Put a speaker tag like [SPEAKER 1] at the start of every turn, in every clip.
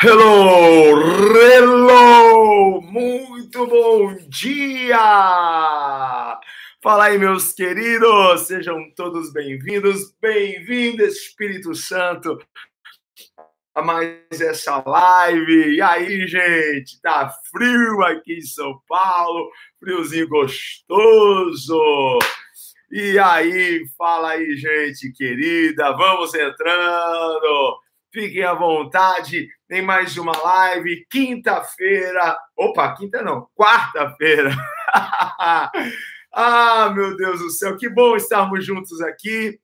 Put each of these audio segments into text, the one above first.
[SPEAKER 1] Hello, hello, muito bom dia! Fala aí, meus queridos, sejam todos bem-vindos, bem-vindo, Espírito Santo, a mais essa live. E aí, gente, tá frio aqui em São Paulo, friozinho gostoso. E aí, fala aí, gente querida, vamos entrando. Fiquem à vontade em mais uma live, quinta-feira. Opa, quinta não, quarta-feira. ah, meu Deus do céu, que bom estarmos juntos aqui.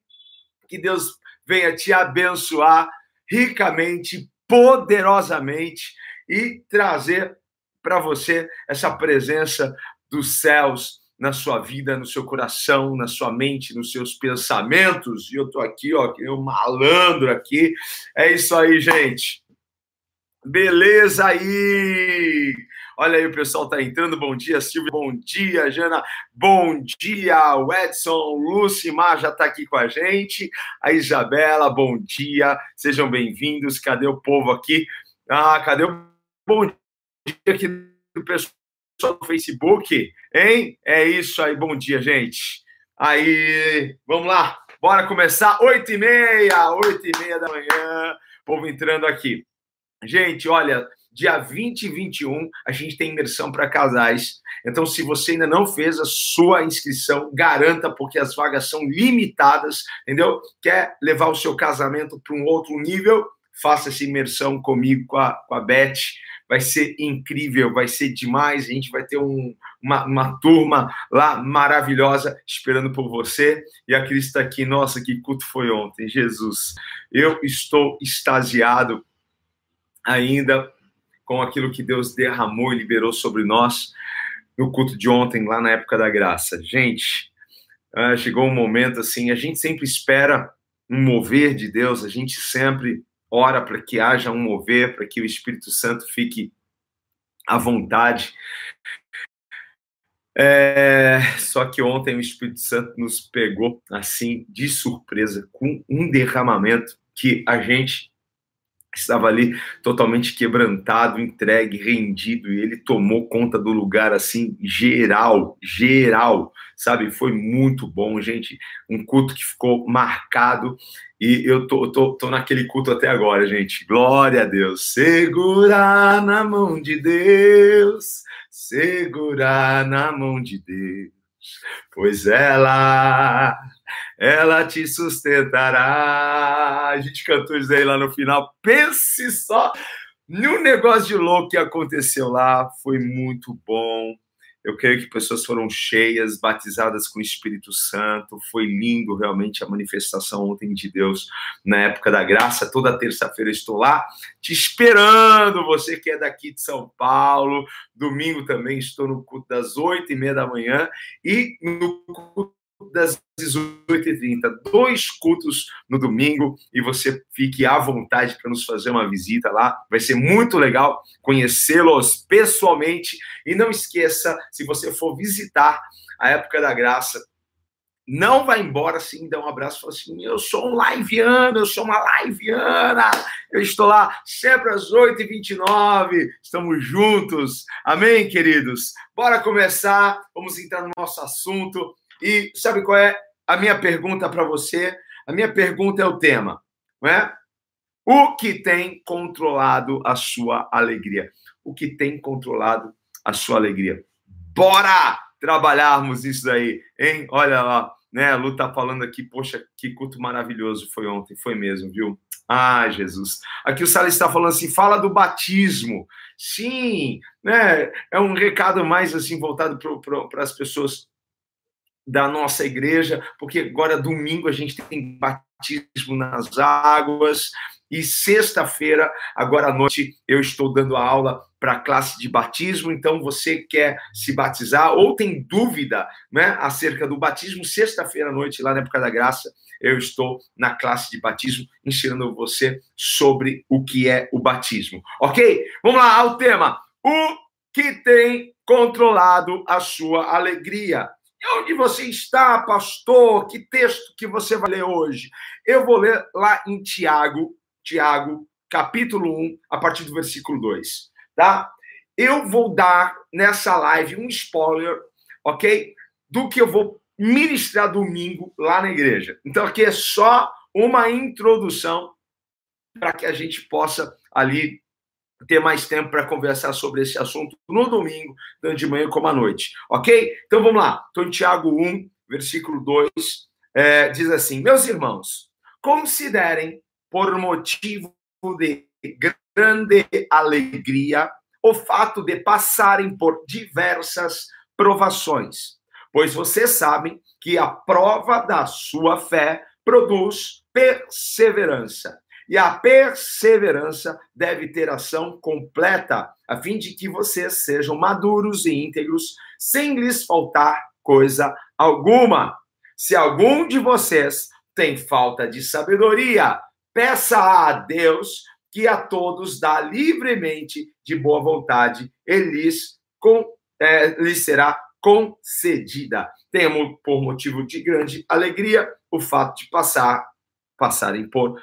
[SPEAKER 1] Que Deus venha te abençoar ricamente, poderosamente e trazer para você essa presença dos céus na sua vida, no seu coração, na sua mente, nos seus pensamentos. E eu tô aqui, ó, eu malandro aqui. É isso aí, gente. Beleza aí. Olha aí, o pessoal tá entrando. Bom dia, Silvia. Bom dia, Jana. Bom dia, o Edson. Lucimar já tá aqui com a gente. A Isabela, bom dia. Sejam bem-vindos. Cadê o povo aqui? Ah, cadê o bom dia aqui do pessoal? no Facebook, hein? É isso aí, bom dia, gente. Aí, vamos lá, bora começar, oito e meia, oito e meia da manhã, povo entrando aqui. Gente, olha, dia 20 e 21, a gente tem imersão para casais. Então, se você ainda não fez a sua inscrição, garanta, porque as vagas são limitadas, entendeu? Quer levar o seu casamento para um outro nível? Faça essa imersão comigo, com a, com a Beth vai ser incrível, vai ser demais. A gente vai ter um, uma, uma, turma lá maravilhosa esperando por você. E a Cris está aqui. Nossa, que culto foi ontem, Jesus. Eu estou extasiado ainda com aquilo que Deus derramou e liberou sobre nós no culto de ontem, lá na época da graça. Gente, uh, chegou um momento assim, a gente sempre espera um mover de Deus, a gente sempre ora para que haja um mover, para que o Espírito Santo fique à vontade. É, só que ontem o Espírito Santo nos pegou assim de surpresa com um derramamento que a gente estava ali totalmente quebrantado, entregue, rendido, e ele tomou conta do lugar assim, geral, geral, sabe? Foi muito bom, gente. Um culto que ficou marcado, e eu tô, tô, tô naquele culto até agora, gente. Glória a Deus. Segurar na mão de Deus, segurar na mão de Deus, pois ela ela te sustentará. A gente cantou isso aí lá no final. Pense só num negócio de louco que aconteceu lá. Foi muito bom. Eu creio que pessoas foram cheias, batizadas com o Espírito Santo. Foi lindo realmente a manifestação ontem de Deus na época da graça. Toda terça-feira estou lá te esperando. Você que é daqui de São Paulo. Domingo também estou no culto das oito e meia da manhã e no culto das 18h30, dois cultos no domingo, e você fique à vontade para nos fazer uma visita lá. Vai ser muito legal conhecê-los pessoalmente. E não esqueça, se você for visitar a época da graça, não vai embora assim, dá um abraço e fala assim: eu sou um liveano, eu sou uma liveana, eu estou lá sempre às 8h29, estamos juntos. Amém, queridos? Bora começar, vamos entrar no nosso assunto. E sabe qual é a minha pergunta para você? A minha pergunta é o tema, não é? O que tem controlado a sua alegria? O que tem controlado a sua alegria? Bora trabalharmos isso daí, hein? Olha lá, né? Lu tá falando aqui, poxa, que culto maravilhoso foi ontem, foi mesmo, viu? Ah, Jesus. Aqui o Salles está falando assim, fala do batismo. Sim, né? É um recado mais assim voltado para as pessoas da nossa igreja, porque agora domingo a gente tem batismo nas águas e sexta-feira, agora à noite, eu estou dando a aula para a classe de batismo. Então, você quer se batizar ou tem dúvida né, acerca do batismo, sexta-feira à noite, lá na Época da Graça, eu estou na classe de batismo ensinando você sobre o que é o batismo. Ok? Vamos lá ao tema. O que tem controlado a sua alegria? Onde você está, pastor? Que texto que você vai ler hoje? Eu vou ler lá em Tiago, Tiago, capítulo 1, a partir do versículo 2, tá? Eu vou dar nessa live um spoiler, ok? Do que eu vou ministrar domingo lá na igreja. Então aqui é só uma introdução para que a gente possa ali ter mais tempo para conversar sobre esse assunto no domingo, tanto de manhã como à noite, ok? Então vamos lá. Em Tiago 1, versículo 2, é, diz assim: Meus irmãos, considerem por motivo de grande alegria o fato de passarem por diversas provações, pois vocês sabem que a prova da sua fé produz perseverança. E a perseverança deve ter ação completa, a fim de que vocês sejam maduros e íntegros, sem lhes faltar coisa alguma. Se algum de vocês tem falta de sabedoria, peça a Deus que a todos dá livremente de boa vontade, e lhes, com, é, lhes será concedida. Temos por motivo de grande alegria o fato de passar passarem por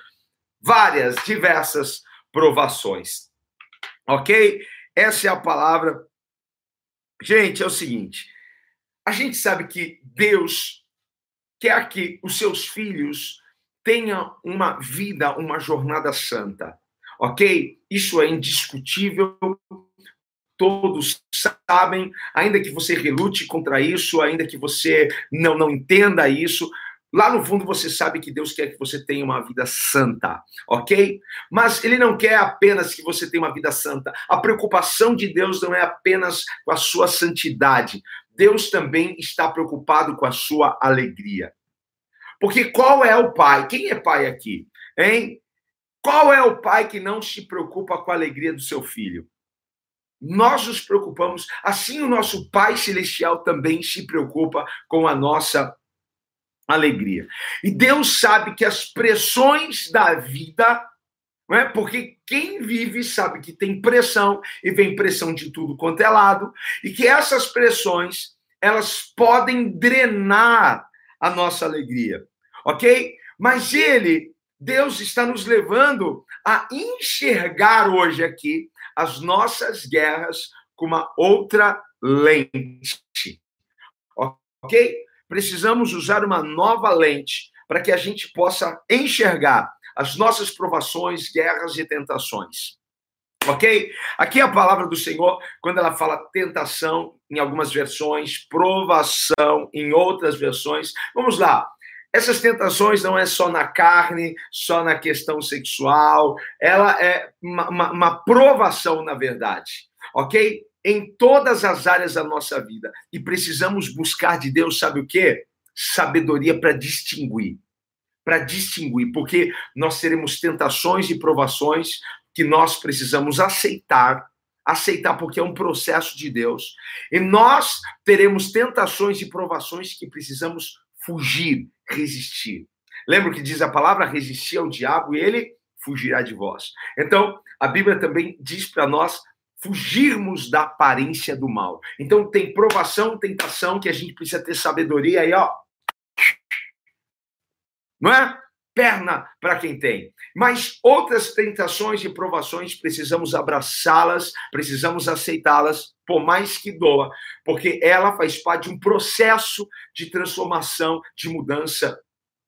[SPEAKER 1] várias, diversas provações. Ok? Essa é a palavra. Gente, é o seguinte: a gente sabe que Deus quer que os seus filhos tenham uma vida, uma jornada santa. Ok? Isso é indiscutível. Todos sabem, ainda que você relute contra isso, ainda que você não, não entenda isso, Lá no fundo você sabe que Deus quer que você tenha uma vida santa, ok? Mas Ele não quer apenas que você tenha uma vida santa. A preocupação de Deus não é apenas com a sua santidade. Deus também está preocupado com a sua alegria. Porque qual é o pai? Quem é pai aqui? Hein? Qual é o pai que não se preocupa com a alegria do seu filho? Nós nos preocupamos, assim o nosso Pai Celestial também se preocupa com a nossa alegria. E Deus sabe que as pressões da vida, não é? porque quem vive sabe que tem pressão e vem pressão de tudo quanto é lado, e que essas pressões elas podem drenar a nossa alegria, ok? Mas Ele, Deus está nos levando a enxergar hoje aqui as nossas guerras com uma outra lente, ok? Precisamos usar uma nova lente para que a gente possa enxergar as nossas provações, guerras e tentações. Ok? Aqui é a palavra do Senhor, quando ela fala tentação em algumas versões, provação em outras versões. Vamos lá. Essas tentações não é só na carne, só na questão sexual, ela é uma, uma, uma provação, na verdade. Ok? Em todas as áreas da nossa vida. E precisamos buscar de Deus, sabe o quê? Sabedoria para distinguir. Para distinguir, porque nós teremos tentações e provações que nós precisamos aceitar, aceitar porque é um processo de Deus. E nós teremos tentações e provações que precisamos fugir, resistir. Lembra que diz a palavra resistir ao diabo e ele fugirá de vós. Então, a Bíblia também diz para nós fugirmos da aparência do mal. Então tem provação, tentação que a gente precisa ter sabedoria aí, ó. Não é? Perna para quem tem. Mas outras tentações e provações precisamos abraçá-las, precisamos aceitá-las, por mais que doa, porque ela faz parte de um processo de transformação, de mudança,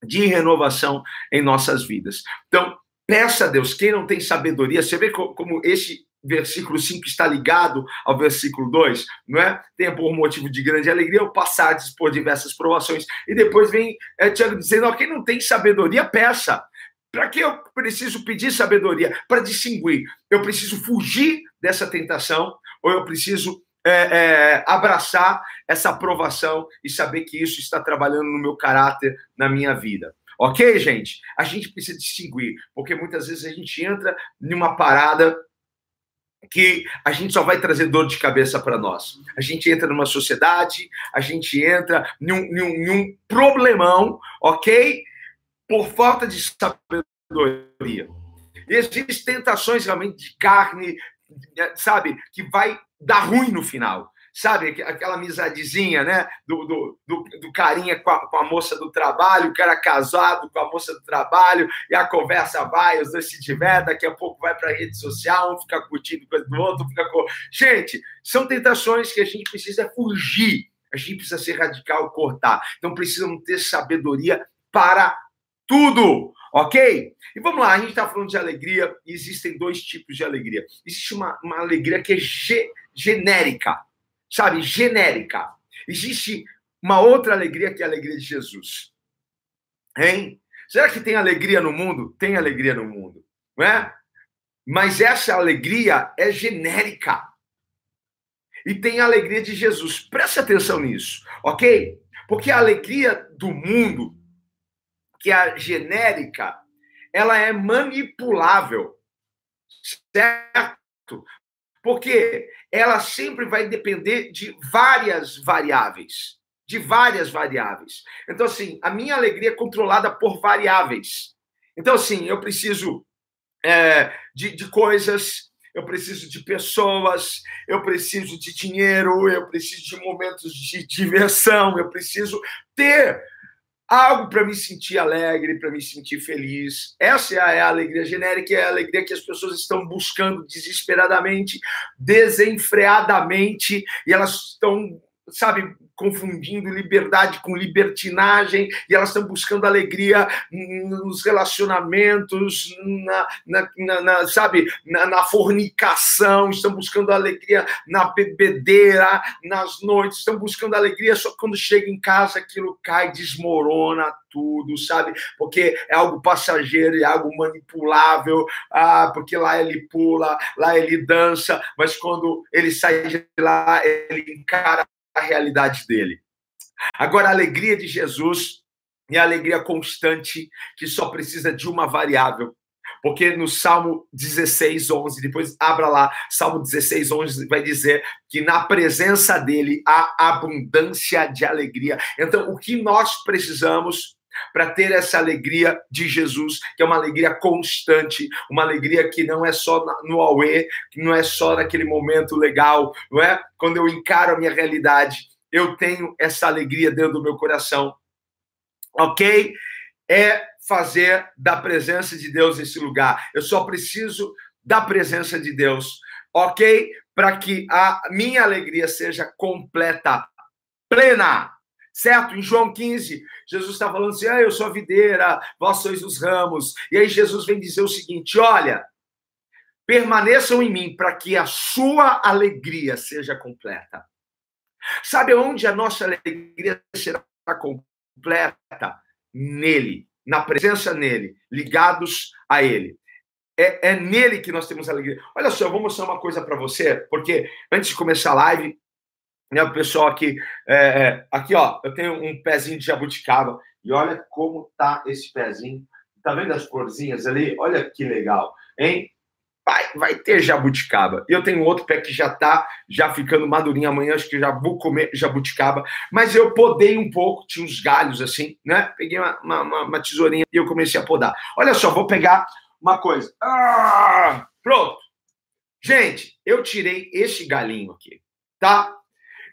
[SPEAKER 1] de renovação em nossas vidas. Então, peça a Deus, quem não tem sabedoria, você vê como esse versículo 5 está ligado ao versículo 2, não é? Tenha por motivo de grande alegria o passar por diversas provações. E depois vem é, Tiago dizendo: ó, quem não tem sabedoria, peça. Para que eu preciso pedir sabedoria? Para distinguir. Eu preciso fugir dessa tentação ou eu preciso é, é, abraçar essa aprovação e saber que isso está trabalhando no meu caráter, na minha vida. Ok, gente? A gente precisa distinguir, porque muitas vezes a gente entra numa parada que a gente só vai trazer dor de cabeça para nós. A gente entra numa sociedade, a gente entra num, num, num problemão, ok? Por falta de sabedoria. E existem tentações realmente de carne, sabe, que vai dar ruim no final. Sabe, aquela amizadezinha, né? Do, do, do, do carinha com a, com a, moça do trabalho, o cara casado com a moça do trabalho, e a conversa vai, os dois se divertem, daqui a pouco vai para a rede social, um fica curtindo coisa do outro, fica. Gente, são tentações que a gente precisa fugir, a gente precisa ser radical, cortar. Então precisamos ter sabedoria para tudo, ok? E vamos lá, a gente está falando de alegria, e existem dois tipos de alegria. Existe uma, uma alegria que é ge, genérica, sabe? Genérica. Existe uma outra alegria que é a alegria de Jesus. Hein? Será que tem alegria no mundo? Tem alegria no mundo, não é? Mas essa alegria é genérica. E tem a alegria de Jesus. Preste atenção nisso, ok? Porque a alegria do mundo, que é a genérica, ela é manipulável, certo? Porque ela sempre vai depender de várias variáveis. De várias variáveis. Então, assim, a minha alegria é controlada por variáveis. Então, assim, eu preciso é, de, de coisas eu preciso de pessoas, eu preciso de dinheiro, eu preciso de momentos de diversão, eu preciso ter algo para me sentir alegre, para me sentir feliz. Essa é a alegria genérica, é a alegria que as pessoas estão buscando desesperadamente, desenfreadamente, e elas estão, sabe, confundindo liberdade com libertinagem, e elas estão buscando alegria nos relacionamentos, na, na, na, na sabe, na, fornicação, estão buscando alegria na bebedeira, nas noites, estão buscando alegria, só quando chega em casa aquilo cai, desmorona tudo, sabe? Porque é algo passageiro, é algo manipulável, ah, porque lá ele pula, lá ele dança, mas quando ele sai de lá, ele encara a realidade dele. Agora, a alegria de Jesus é a alegria constante que só precisa de uma variável. Porque no Salmo 16, 11, depois abra lá, Salmo 16, 11 vai dizer que na presença dele há abundância de alegria. Então, o que nós precisamos para ter essa alegria de Jesus, que é uma alegria constante, uma alegria que não é só no Aue, que não é só naquele momento legal, não é? Quando eu encaro a minha realidade, eu tenho essa alegria dentro do meu coração. Ok? É fazer da presença de Deus esse lugar. Eu só preciso da presença de Deus, ok? Para que a minha alegria seja completa, plena certo? Em João 15, Jesus está falando assim: ah, eu sou a videira, vós sois os ramos. E aí Jesus vem dizer o seguinte: olha, permaneçam em mim para que a sua alegria seja completa. Sabe onde a nossa alegria será completa? Nele, na presença nele, ligados a ele. É, é, nele que nós temos alegria. Olha só, eu vou mostrar uma coisa para você, porque antes de começar a live, né, o pessoal aqui, é, é, aqui ó, eu tenho um pezinho de jabuticaba e olha como tá esse pezinho. Tá vendo as florzinhas ali? Olha que legal, hein? Vai, vai ter jabuticaba. Eu tenho outro pé que já tá já ficando madurinho amanhã, acho que já vou comer jabuticaba. Mas eu podei um pouco, tinha uns galhos assim, né? Peguei uma, uma, uma tesourinha e eu comecei a podar. Olha só, vou pegar uma coisa. Ah, pronto. Gente, eu tirei esse galinho aqui, tá?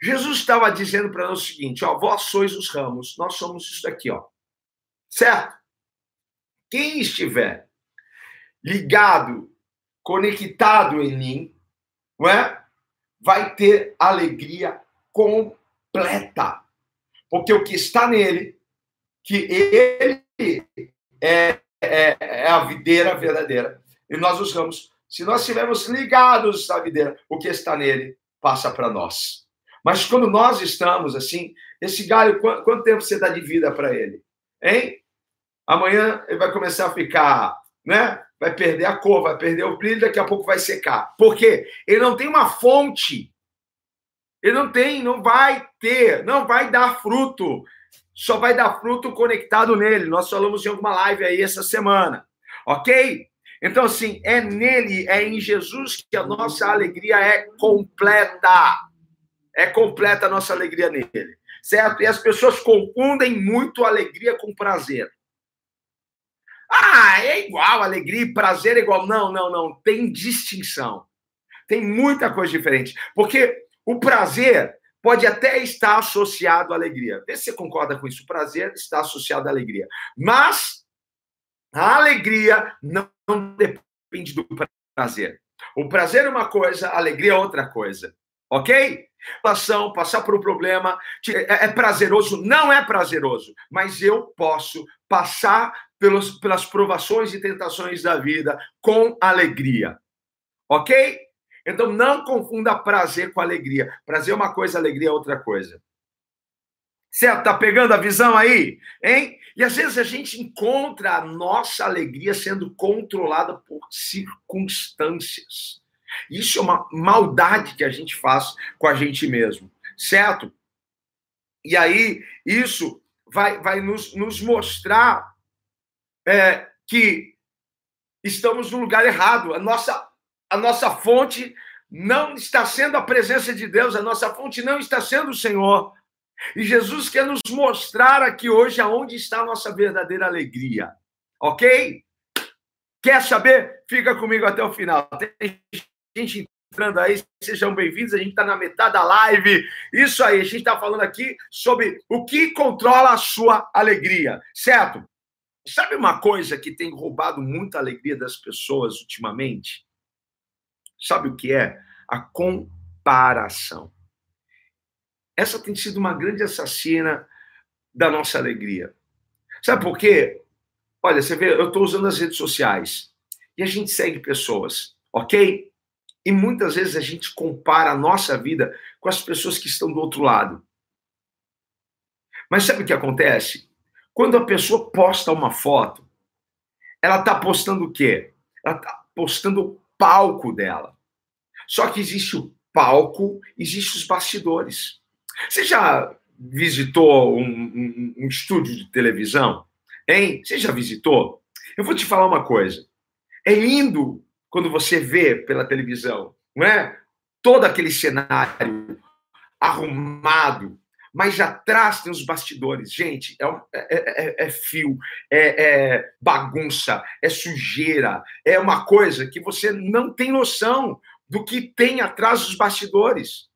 [SPEAKER 1] Jesus estava dizendo para nós o seguinte: ó, vós sois os ramos, nós somos isso daqui, ó. Certo? Quem estiver ligado, conectado em mim, não é? vai ter alegria completa. Porque o que está nele, que ele é, é, é a videira verdadeira, e nós os ramos. Se nós estivermos ligados à videira, o que está nele passa para nós. Mas quando nós estamos assim, esse galho, quanto tempo você dá de vida para ele? Hein? Amanhã ele vai começar a ficar, né? Vai perder a cor, vai perder o brilho, daqui a pouco vai secar. Por quê? Ele não tem uma fonte. Ele não tem, não vai ter, não vai dar fruto. Só vai dar fruto conectado nele. Nós falamos em alguma live aí essa semana. Ok? Então, assim, é nele, é em Jesus que a nossa alegria é completa. É completa a nossa alegria nele. Certo? E as pessoas confundem muito alegria com prazer. Ah, é igual, alegria e prazer é igual. Não, não, não. Tem distinção. Tem muita coisa diferente. Porque o prazer pode até estar associado à alegria. Vê se você concorda com isso. O prazer está associado à alegria. Mas a alegria não depende do prazer. O prazer é uma coisa, a alegria é outra coisa. Ok? Passão, passar por um problema é, é prazeroso? Não é prazeroso, mas eu posso passar pelos, pelas provações e tentações da vida com alegria. Ok? Então não confunda prazer com alegria. Prazer é uma coisa, alegria é outra coisa. Certo? Tá pegando a visão aí? Hein? E às vezes a gente encontra a nossa alegria sendo controlada por circunstâncias. Isso é uma maldade que a gente faz com a gente mesmo, certo? E aí, isso vai, vai nos, nos mostrar é, que estamos no lugar errado. A nossa, a nossa fonte não está sendo a presença de Deus, a nossa fonte não está sendo o Senhor. E Jesus quer nos mostrar aqui hoje aonde está a nossa verdadeira alegria. Ok? Quer saber? Fica comigo até o final. Tem gente entrando aí, sejam bem-vindos. A gente está na metade da live. Isso aí, a gente está falando aqui sobre o que controla a sua alegria, certo? Sabe uma coisa que tem roubado muita alegria das pessoas ultimamente? Sabe o que é? A comparação. Essa tem sido uma grande assassina da nossa alegria. Sabe por quê? Olha, você vê, eu estou usando as redes sociais e a gente segue pessoas, ok? E muitas vezes a gente compara a nossa vida com as pessoas que estão do outro lado. Mas sabe o que acontece? Quando a pessoa posta uma foto, ela está postando o quê? Ela está postando o palco dela. Só que existe o palco, existe os bastidores. Você já visitou um, um, um estúdio de televisão? Hein? Você já visitou? Eu vou te falar uma coisa. É lindo quando você vê pela televisão, não é? Todo aquele cenário arrumado, mas atrás tem os bastidores. Gente, é, é, é, é fio, é, bagunça, é sujeira, é uma coisa que você não tem noção do que tem atrás dos bastidores.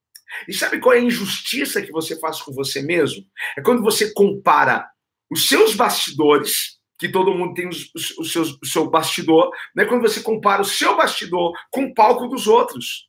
[SPEAKER 1] E sabe qual é a injustiça que você faz com você mesmo? É quando você compara os seus bastidores que todo mundo tem os, os, seus, o seu bastidor, né? quando você compara o seu bastidor com o palco dos outros.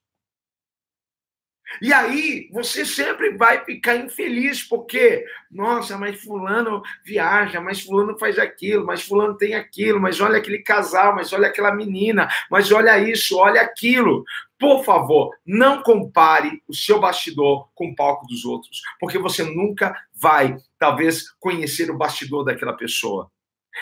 [SPEAKER 1] E aí você sempre vai ficar infeliz, porque, nossa, mas fulano viaja, mas fulano faz aquilo, mas fulano tem aquilo, mas olha aquele casal, mas olha aquela menina, mas olha isso, olha aquilo. Por favor, não compare o seu bastidor com o palco dos outros, porque você nunca vai, talvez, conhecer o bastidor daquela pessoa.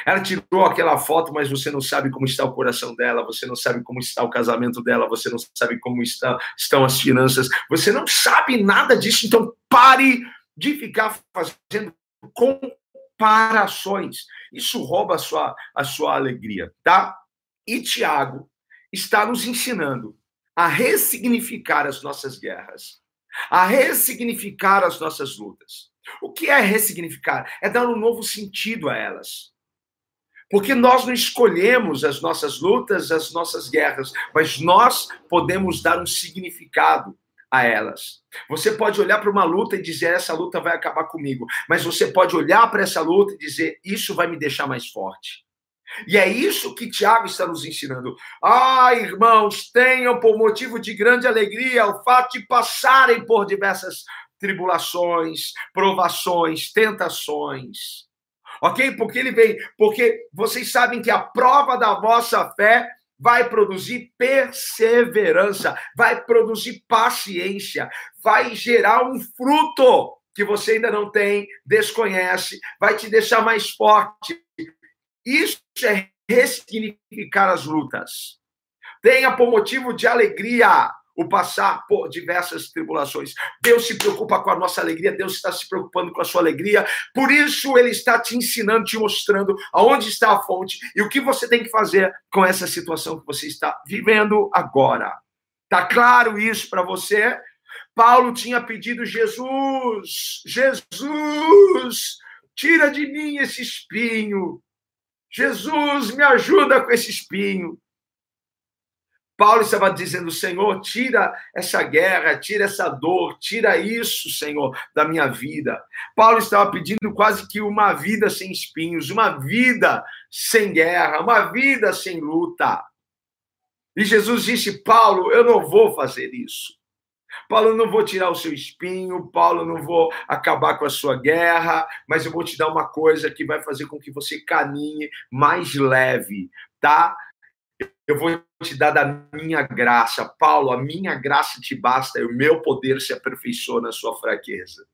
[SPEAKER 1] Ela tirou aquela foto, mas você não sabe como está o coração dela, você não sabe como está o casamento dela, você não sabe como está, estão as finanças, você não sabe nada disso, então pare de ficar fazendo comparações. Isso rouba a sua, a sua alegria, tá? E Tiago está nos ensinando a ressignificar as nossas guerras, a ressignificar as nossas lutas. O que é ressignificar? É dar um novo sentido a elas. Porque nós não escolhemos as nossas lutas, as nossas guerras, mas nós podemos dar um significado a elas. Você pode olhar para uma luta e dizer essa luta vai acabar comigo, mas você pode olhar para essa luta e dizer isso vai me deixar mais forte. E é isso que Tiago está nos ensinando. Ah, irmãos, tenham por motivo de grande alegria o fato de passarem por diversas tribulações, provações, tentações ok? Porque ele vem, porque vocês sabem que a prova da vossa fé vai produzir perseverança, vai produzir paciência, vai gerar um fruto que você ainda não tem, desconhece, vai te deixar mais forte. Isso é ressignificar as lutas. Tenha por motivo de alegria o passar por diversas tribulações. Deus se preocupa com a nossa alegria, Deus está se preocupando com a sua alegria. Por isso, Ele está te ensinando, te mostrando aonde está a fonte e o que você tem que fazer com essa situação que você está vivendo agora. Tá claro isso para você? Paulo tinha pedido Jesus, Jesus, tira de mim esse espinho. Jesus, me ajuda com esse espinho. Paulo estava dizendo: Senhor, tira essa guerra, tira essa dor, tira isso, Senhor, da minha vida. Paulo estava pedindo quase que uma vida sem espinhos, uma vida sem guerra, uma vida sem luta. E Jesus disse: Paulo, eu não vou fazer isso. Paulo, eu não vou tirar o seu espinho, Paulo, eu não vou acabar com a sua guerra, mas eu vou te dar uma coisa que vai fazer com que você caminhe mais leve, tá? Eu vou te dar da minha graça. Paulo, a minha graça te basta e o meu poder se aperfeiçoa na sua fraqueza.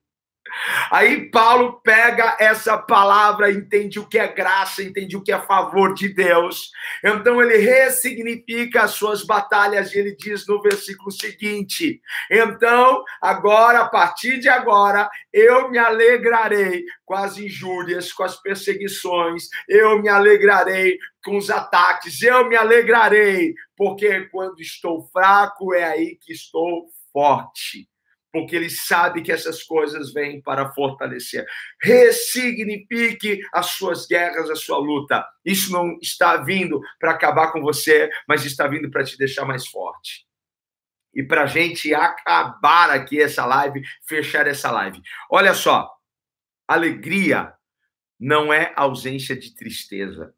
[SPEAKER 1] Aí Paulo pega essa palavra, entende o que é graça, entende o que é favor de Deus. Então ele ressignifica as suas batalhas e ele diz no versículo seguinte: Então, agora, a partir de agora, eu me alegrarei com as injúrias, com as perseguições, eu me alegrarei com os ataques, eu me alegrarei, porque quando estou fraco é aí que estou forte porque ele sabe que essas coisas vêm para fortalecer. Ressignifique as suas guerras, a sua luta. Isso não está vindo para acabar com você, mas está vindo para te deixar mais forte. E para a gente acabar aqui essa live, fechar essa live. Olha só, alegria não é ausência de tristeza.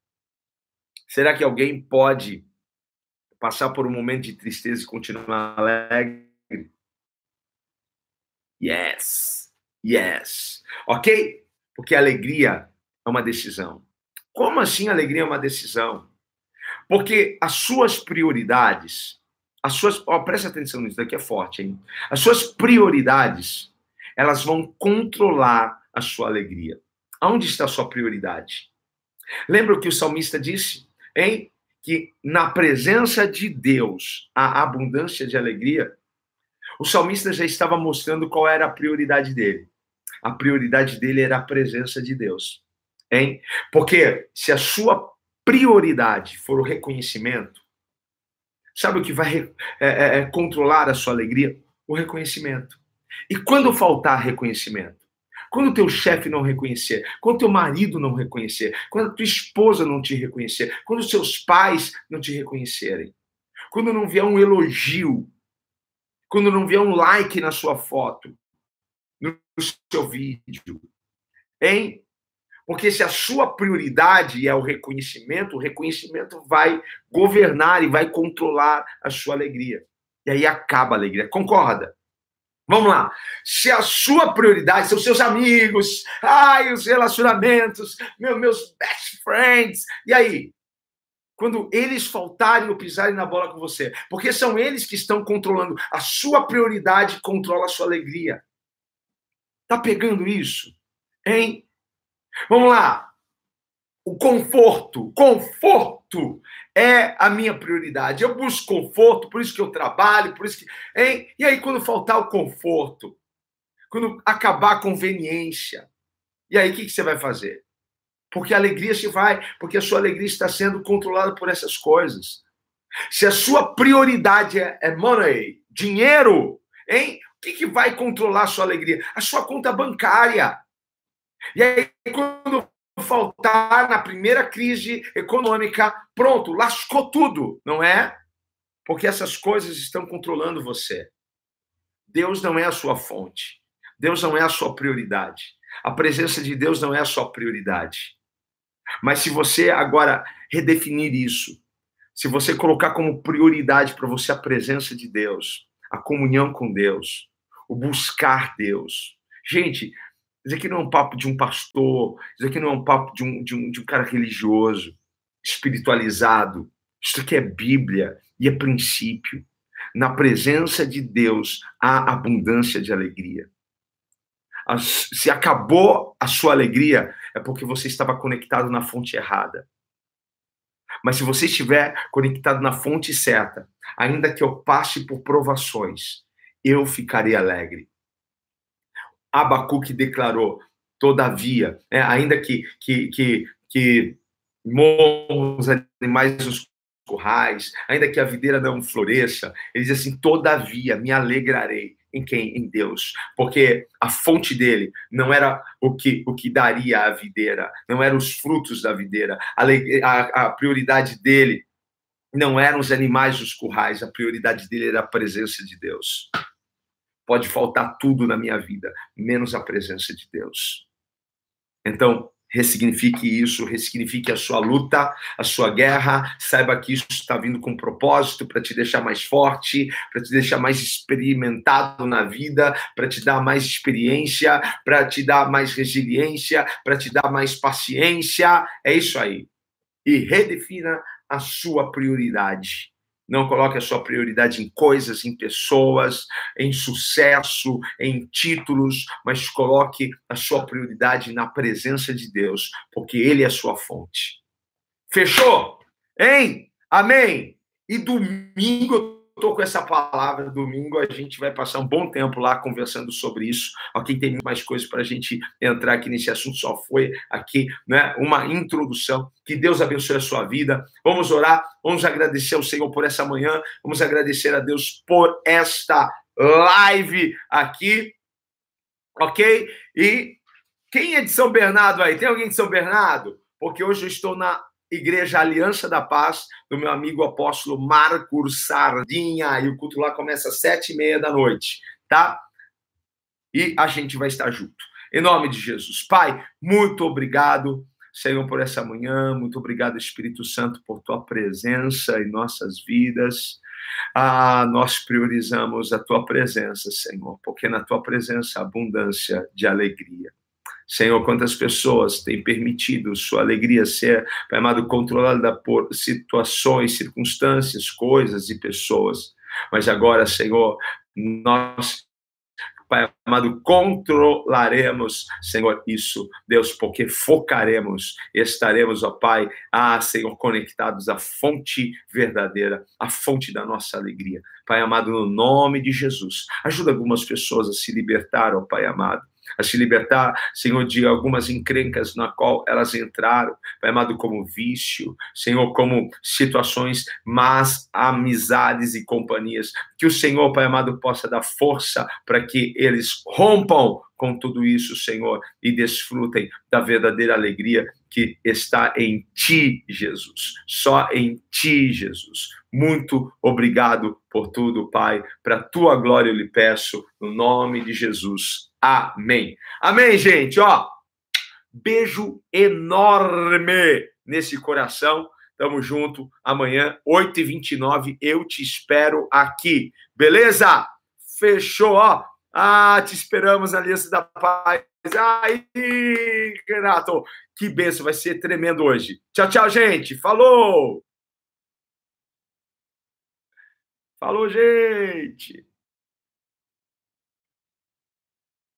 [SPEAKER 1] Será que alguém pode passar por um momento de tristeza e continuar alegre? Yes. Yes. Ok? Porque alegria é uma decisão. Como assim alegria é uma decisão? Porque as suas prioridades, as suas. Oh, presta atenção nisso, daqui é forte, hein? As suas prioridades, elas vão controlar a sua alegria. Aonde está a sua prioridade? Lembra o que o salmista disse? Hein? Que na presença de Deus há abundância de alegria. O salmista já estava mostrando qual era a prioridade dele. A prioridade dele era a presença de Deus. Hein? Porque se a sua prioridade for o reconhecimento, sabe o que vai é, é, é, controlar a sua alegria? O reconhecimento. E quando faltar reconhecimento? Quando o teu chefe não reconhecer, quando teu marido não reconhecer, quando a tua esposa não te reconhecer, quando os seus pais não te reconhecerem, quando não vier um elogio quando não vier um like na sua foto, no seu vídeo. Hein? Porque se a sua prioridade é o reconhecimento, o reconhecimento vai governar e vai controlar a sua alegria. E aí acaba a alegria. Concorda? Vamos lá. Se a sua prioridade são seus amigos, ai, os relacionamentos, meu, meus best friends, e aí? Quando eles faltarem ou pisarem na bola com você, porque são eles que estão controlando a sua prioridade, controla a sua alegria. Tá pegando isso? Hein? Vamos lá. O conforto, conforto é a minha prioridade. Eu busco conforto, por isso que eu trabalho, por isso que, hein? E aí quando faltar o conforto, quando acabar a conveniência, e aí o que, que você vai fazer? Porque a alegria se vai, porque a sua alegria está sendo controlada por essas coisas. Se a sua prioridade é, é money, dinheiro, hein? O que, que vai controlar a sua alegria? A sua conta bancária. E aí, quando faltar na primeira crise econômica, pronto, lascou tudo, não é? Porque essas coisas estão controlando você. Deus não é a sua fonte. Deus não é a sua prioridade. A presença de Deus não é a sua prioridade. Mas se você agora redefinir isso, se você colocar como prioridade para você a presença de Deus, a comunhão com Deus, o buscar Deus. Gente, isso aqui não é um papo de um pastor, isso aqui não é um papo de um, de um, de um cara religioso, espiritualizado. Isso aqui é Bíblia e é princípio. Na presença de Deus há abundância de alegria se acabou a sua alegria, é porque você estava conectado na fonte errada. Mas se você estiver conectado na fonte certa, ainda que eu passe por provações, eu ficarei alegre. Abacuque declarou, todavia, é, ainda que, que, que, que morram os animais nos currais, ainda que a videira não floresça, ele diz assim: todavia me alegrarei em quem? Em Deus. Porque a fonte dele não era o que, o que daria a videira, não eram os frutos da videira. A, a, a prioridade dele não eram os animais dos currais, a prioridade dele era a presença de Deus. Pode faltar tudo na minha vida, menos a presença de Deus. Então, ressignifique isso, ressignifique a sua luta, a sua guerra, saiba que isso está vindo com propósito para te deixar mais forte, para te deixar mais experimentado na vida, para te dar mais experiência, para te dar mais resiliência, para te dar mais paciência. É isso aí. E redefina a sua prioridade. Não coloque a sua prioridade em coisas, em pessoas, em sucesso, em títulos, mas coloque a sua prioridade na presença de Deus, porque Ele é a sua fonte. Fechou? Hein? Amém? E domingo estou com essa palavra domingo, a gente vai passar um bom tempo lá conversando sobre isso. Aqui tem mais coisas para a gente entrar aqui nesse assunto, só foi aqui né, uma introdução. Que Deus abençoe a sua vida. Vamos orar, vamos agradecer ao Senhor por essa manhã, vamos agradecer a Deus por esta live aqui, ok? E quem é de São Bernardo aí? Tem alguém de São Bernardo? Porque hoje eu estou na Igreja Aliança da Paz, do meu amigo apóstolo Marcos Sardinha. E o culto lá começa às sete e meia da noite, tá? E a gente vai estar junto. Em nome de Jesus. Pai, muito obrigado, Senhor, por essa manhã. Muito obrigado, Espírito Santo, por tua presença em nossas vidas. Ah, nós priorizamos a tua presença, Senhor, porque na tua presença há abundância de alegria. Senhor, quantas pessoas têm permitido sua alegria ser, Pai amado, controlada por situações, circunstâncias, coisas e pessoas. Mas agora, Senhor, nós Pai amado, controlaremos, Senhor, isso, Deus, porque focaremos, estaremos, ó Pai, ah, Senhor, conectados à fonte verdadeira, à fonte da nossa alegria. Pai amado, no nome de Jesus, ajuda algumas pessoas a se libertar, ó Pai amado, a se libertar, Senhor, de algumas encrencas na qual elas entraram, Pai amado, como vício, Senhor, como situações más, amizades e companhias. Que o Senhor, Pai amado, possa dar força para que eles rompam com tudo isso, Senhor, e desfrutem da verdadeira alegria que está em Ti, Jesus. Só em Ti, Jesus. Muito obrigado por tudo, Pai. Para Tua glória eu lhe peço, no nome de Jesus. Amém. Amém, gente. Ó, beijo enorme nesse coração. Tamo junto. Amanhã, 8h29, eu te espero aqui. Beleza? Fechou, ó. Ah, te esperamos na Aliança da Paz. Aí, Renato, que benção, vai ser tremendo hoje. Tchau, tchau, gente. Falou! Falou, gente!